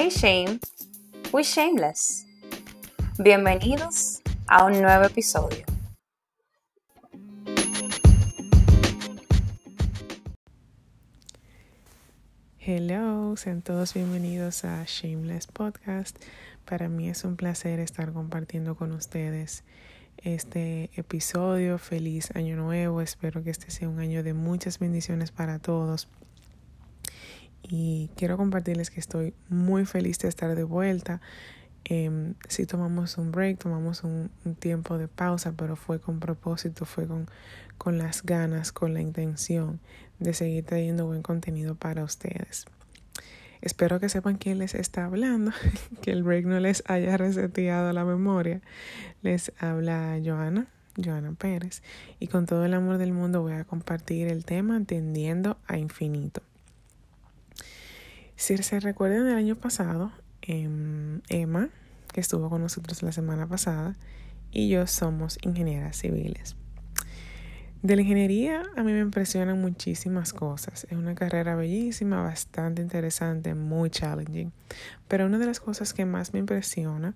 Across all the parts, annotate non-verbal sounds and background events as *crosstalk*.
Hey Shame, we shameless. Bienvenidos a un nuevo episodio. Hello, sean todos bienvenidos a Shameless Podcast. Para mí es un placer estar compartiendo con ustedes este episodio. Feliz año nuevo. Espero que este sea un año de muchas bendiciones para todos. Y quiero compartirles que estoy muy feliz de estar de vuelta. Eh, sí tomamos un break, tomamos un, tiempo de pausa, pero fue con propósito, fue con, con las ganas, con la intención de seguir trayendo buen contenido para ustedes. Espero que sepan quién les está hablando, *laughs* que el break no les haya reseteado la memoria. Les habla Joana, Joana Pérez, y con todo el amor del mundo voy a compartir el tema Entendiendo a Infinito. Si se recuerdan del año pasado, Emma, que estuvo con nosotros la semana pasada, y yo somos ingenieras civiles. De la ingeniería a mí me impresionan muchísimas cosas. Es una carrera bellísima, bastante interesante, muy challenging. Pero una de las cosas que más me impresiona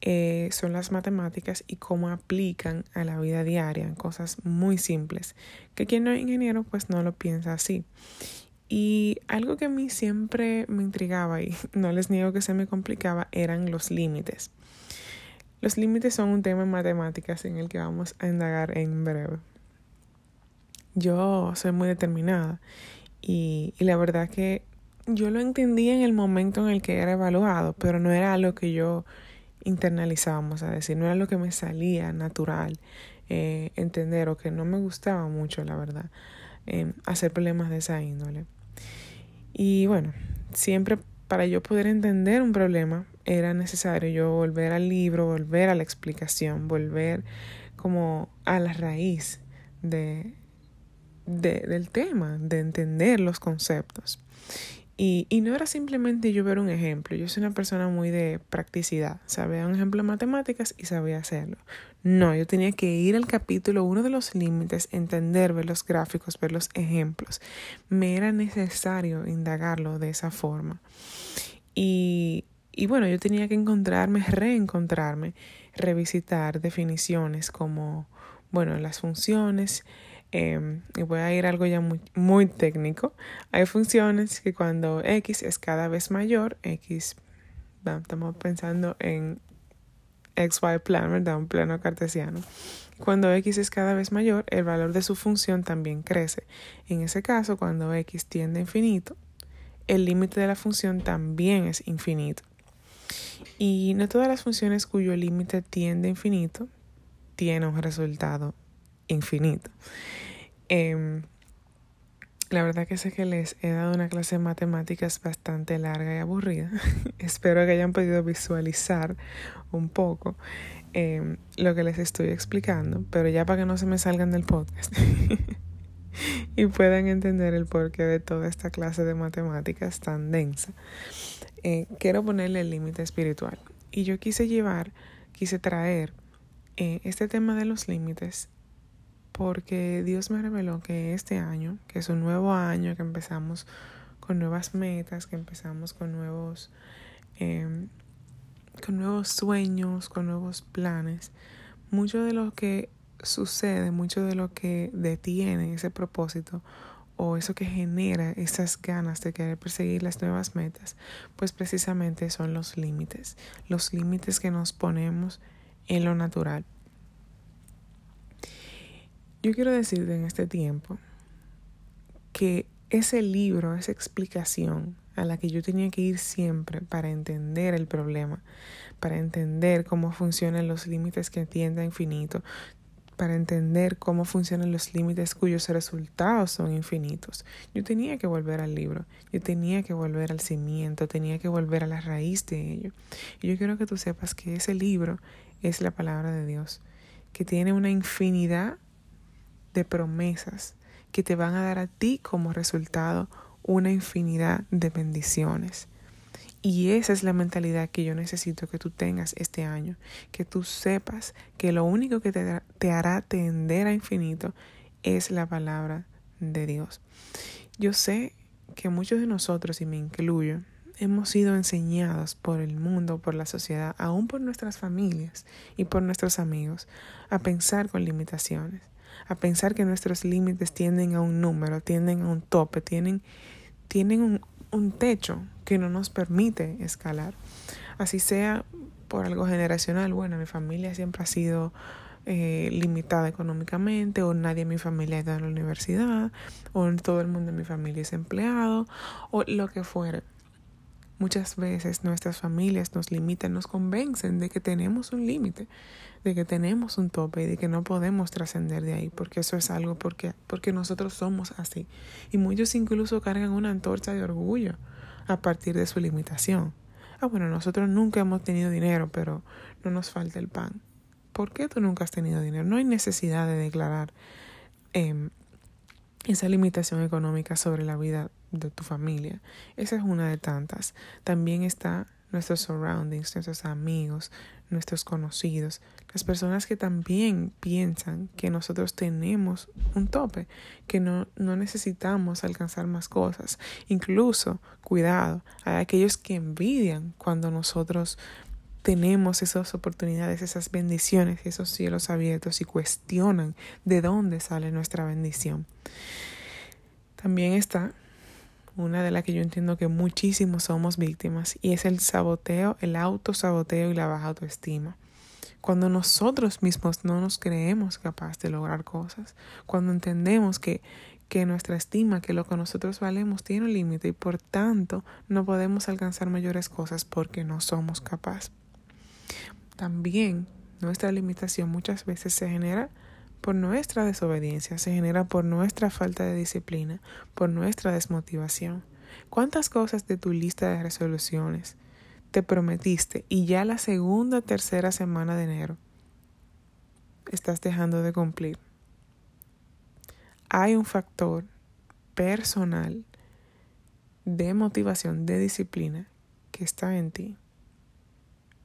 eh, son las matemáticas y cómo aplican a la vida diaria, cosas muy simples, que quien no es ingeniero pues no lo piensa así. Y algo que a mí siempre me intrigaba y *laughs* no les niego que se me complicaba eran los límites. Los límites son un tema en matemáticas en el que vamos a indagar en breve. Yo soy muy determinada y, y la verdad que yo lo entendí en el momento en el que era evaluado, pero no era algo que yo internalizábamos a decir, no era lo que me salía natural eh, entender o que no me gustaba mucho, la verdad, eh, hacer problemas de esa índole. Y bueno, siempre para yo poder entender un problema era necesario yo volver al libro, volver a la explicación, volver como a la raíz de, de, del tema, de entender los conceptos. Y, y, no era simplemente yo ver un ejemplo, yo soy una persona muy de practicidad, sabía un ejemplo de matemáticas y sabía hacerlo. No, yo tenía que ir al capítulo uno de los límites, entender, ver los gráficos, ver los ejemplos. Me era necesario indagarlo de esa forma. Y, y bueno, yo tenía que encontrarme, reencontrarme, revisitar definiciones como, bueno, las funciones, eh, y voy a ir algo ya muy, muy técnico. Hay funciones que cuando x es cada vez mayor, x, estamos pensando en xy plano, ¿verdad? Un plano cartesiano. Cuando x es cada vez mayor, el valor de su función también crece. En ese caso, cuando x tiende a infinito, el límite de la función también es infinito. Y no todas las funciones cuyo límite tiende a infinito tienen un resultado infinito. Eh, la verdad que sé que les he dado una clase de matemáticas bastante larga y aburrida. *laughs* Espero que hayan podido visualizar un poco eh, lo que les estoy explicando, pero ya para que no se me salgan del podcast *laughs* y puedan entender el porqué de toda esta clase de matemáticas tan densa, eh, quiero ponerle el límite espiritual. Y yo quise llevar, quise traer eh, este tema de los límites porque Dios me reveló que este año, que es un nuevo año, que empezamos con nuevas metas, que empezamos con nuevos, eh, con nuevos sueños, con nuevos planes, mucho de lo que sucede, mucho de lo que detiene ese propósito o eso que genera esas ganas de querer perseguir las nuevas metas, pues precisamente son los límites, los límites que nos ponemos en lo natural. Yo quiero decirte en este tiempo que ese libro, esa explicación a la que yo tenía que ir siempre para entender el problema, para entender cómo funcionan los límites que tienden a infinito, para entender cómo funcionan los límites cuyos resultados son infinitos. Yo tenía que volver al libro, yo tenía que volver al cimiento, tenía que volver a la raíz de ello. Y yo quiero que tú sepas que ese libro es la palabra de Dios, que tiene una infinidad de promesas que te van a dar a ti como resultado una infinidad de bendiciones. Y esa es la mentalidad que yo necesito que tú tengas este año, que tú sepas que lo único que te, te hará tender a infinito es la palabra de Dios. Yo sé que muchos de nosotros, y me incluyo, hemos sido enseñados por el mundo, por la sociedad, aún por nuestras familias y por nuestros amigos, a pensar con limitaciones, a pensar que nuestros límites tienden a un número, tienden a un tope, tienen, tienen un, un techo que no nos permite escalar. Así sea por algo generacional, bueno, mi familia siempre ha sido eh, limitada económicamente, o nadie en mi familia ha ido a la universidad, o todo el mundo en mi familia es empleado, o lo que fuera. Muchas veces nuestras familias nos limitan, nos convencen de que tenemos un límite, de que tenemos un tope y de que no podemos trascender de ahí, porque eso es algo porque, porque nosotros somos así. Y muchos incluso cargan una antorcha de orgullo a partir de su limitación. Ah, bueno, nosotros nunca hemos tenido dinero, pero no nos falta el pan. ¿Por qué tú nunca has tenido dinero? No hay necesidad de declarar em, esa limitación económica sobre la vida de tu familia. Esa es una de tantas. También está nuestros surroundings, nuestros amigos, nuestros conocidos, las personas que también piensan que nosotros tenemos un tope, que no, no necesitamos alcanzar más cosas. Incluso, cuidado, hay aquellos que envidian cuando nosotros tenemos esas oportunidades, esas bendiciones, esos cielos abiertos y cuestionan de dónde sale nuestra bendición. También está una de las que yo entiendo que muchísimos somos víctimas y es el saboteo, el autosaboteo y la baja autoestima. Cuando nosotros mismos no nos creemos capaces de lograr cosas, cuando entendemos que, que nuestra estima, que lo que nosotros valemos tiene un límite y por tanto no podemos alcanzar mayores cosas porque no somos capaces. También nuestra limitación muchas veces se genera por nuestra desobediencia, se genera por nuestra falta de disciplina, por nuestra desmotivación. ¿Cuántas cosas de tu lista de resoluciones te prometiste y ya la segunda o tercera semana de enero estás dejando de cumplir? Hay un factor personal de motivación, de disciplina que está en ti.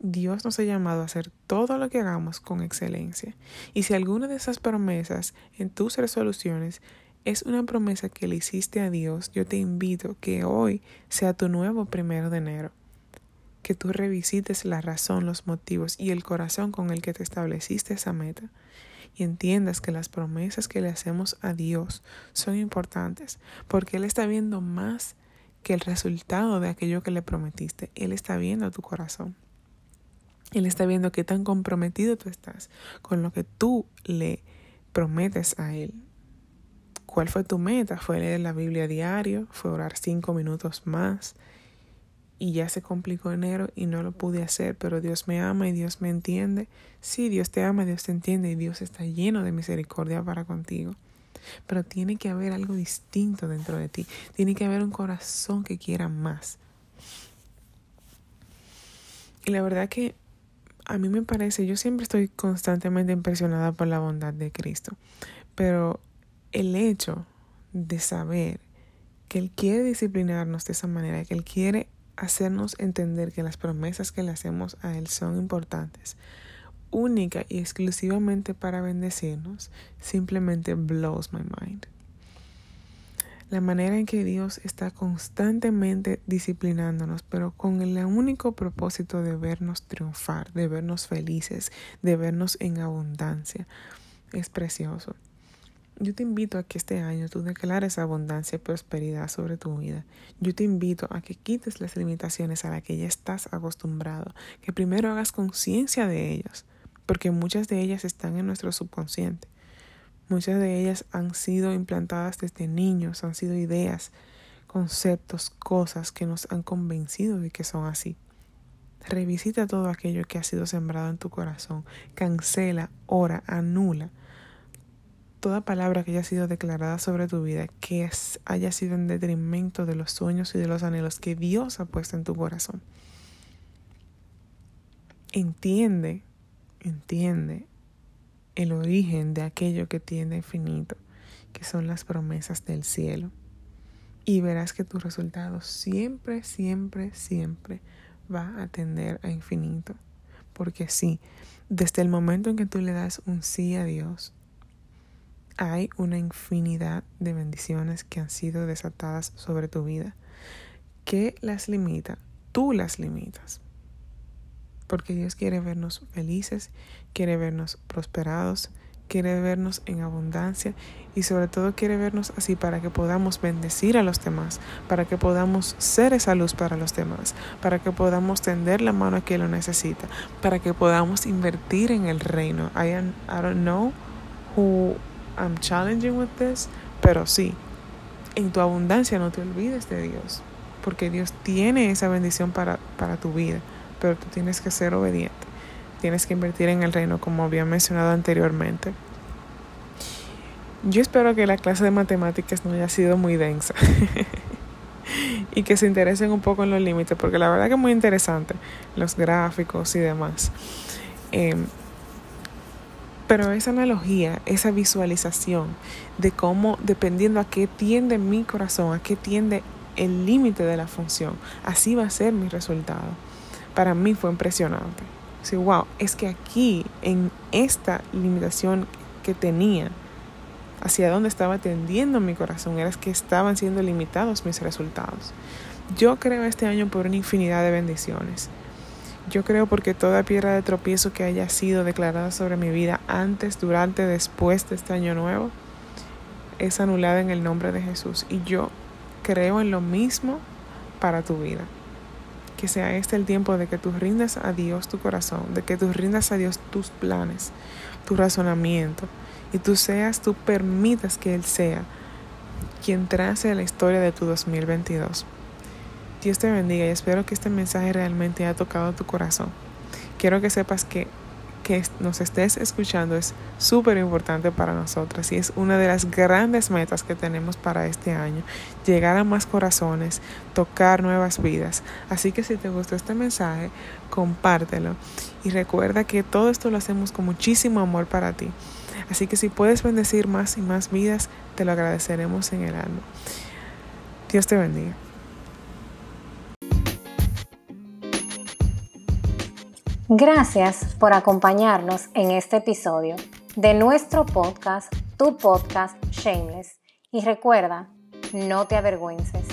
Dios nos ha llamado a hacer todo lo que hagamos con excelencia. Y si alguna de esas promesas en tus resoluciones es una promesa que le hiciste a Dios, yo te invito que hoy sea tu nuevo primero de enero. Que tú revisites la razón, los motivos y el corazón con el que te estableciste esa meta. Y entiendas que las promesas que le hacemos a Dios son importantes porque Él está viendo más que el resultado de aquello que le prometiste. Él está viendo tu corazón. Él está viendo qué tan comprometido tú estás con lo que tú le prometes a Él. ¿Cuál fue tu meta? ¿Fue leer la Biblia diario? ¿Fue orar cinco minutos más? Y ya se complicó enero y no lo pude hacer, pero Dios me ama y Dios me entiende. Sí, Dios te ama, Dios te entiende y Dios está lleno de misericordia para contigo. Pero tiene que haber algo distinto dentro de ti. Tiene que haber un corazón que quiera más. Y la verdad que a mí me parece, yo siempre estoy constantemente impresionada por la bondad de Cristo, pero el hecho de saber que Él quiere disciplinarnos de esa manera, que Él quiere hacernos entender que las promesas que le hacemos a Él son importantes, única y exclusivamente para bendecirnos, simplemente blows my mind la manera en que Dios está constantemente disciplinándonos, pero con el único propósito de vernos triunfar, de vernos felices, de vernos en abundancia. Es precioso. Yo te invito a que este año tú declares abundancia y prosperidad sobre tu vida. Yo te invito a que quites las limitaciones a las que ya estás acostumbrado, que primero hagas conciencia de ellas, porque muchas de ellas están en nuestro subconsciente. Muchas de ellas han sido implantadas desde niños, han sido ideas, conceptos, cosas que nos han convencido de que son así. Revisita todo aquello que ha sido sembrado en tu corazón, cancela, ora, anula toda palabra que haya sido declarada sobre tu vida que haya sido en detrimento de los sueños y de los anhelos que Dios ha puesto en tu corazón. Entiende, entiende el origen de aquello que tiene infinito, que son las promesas del cielo. Y verás que tu resultado siempre, siempre, siempre va a tender a infinito. Porque sí, desde el momento en que tú le das un sí a Dios, hay una infinidad de bendiciones que han sido desatadas sobre tu vida, ¿Qué las limita? Tú las limitas. Porque Dios quiere vernos felices, quiere vernos prosperados, quiere vernos en abundancia y sobre todo quiere vernos así para que podamos bendecir a los demás, para que podamos ser esa luz para los demás, para que podamos tender la mano a quien lo necesita, para que podamos invertir en el reino. I, I don't know who I'm challenging with this, pero sí, en tu abundancia no te olvides de Dios, porque Dios tiene esa bendición para, para tu vida, pero tú tienes que ser obediente. Tienes que invertir en el reino, como había mencionado anteriormente. Yo espero que la clase de matemáticas no haya sido muy densa *laughs* y que se interesen un poco en los límites, porque la verdad que es muy interesante, los gráficos y demás. Em, pero esa analogía, esa visualización de cómo, dependiendo a qué tiende mi corazón, a qué tiende el límite de la función, así va a ser mi resultado. Para mí fue impresionante. Sí, wow, es que aquí, en esta limitación que tenía, hacia dónde estaba tendiendo mi corazón, era que estaban siendo limitados mis resultados. Yo creo este año por una infinidad de bendiciones. Yo creo porque toda piedra de tropiezo que haya sido declarada sobre mi vida antes, durante, después de este año nuevo, es anulada en el nombre de Jesús. Y yo creo en lo mismo para tu vida. Que sea este el tiempo de que tú rindas a Dios tu corazón, de que tú rindas a Dios tus planes, tu razonamiento, y tú seas, tú permitas que Él sea quien trace la historia de tu 2022. Dios te bendiga y espero que este mensaje realmente haya tocado tu corazón. Quiero que sepas que que nos estés escuchando es súper importante para nosotras y es una de las grandes metas que tenemos para este año, llegar a más corazones, tocar nuevas vidas. Así que si te gustó este mensaje, compártelo y recuerda que todo esto lo hacemos con muchísimo amor para ti. Así que si puedes bendecir más y más vidas, te lo agradeceremos en el alma. Dios te bendiga. Gracias por acompañarnos en este episodio de nuestro podcast, tu podcast Shameless. Y recuerda, no te avergüences.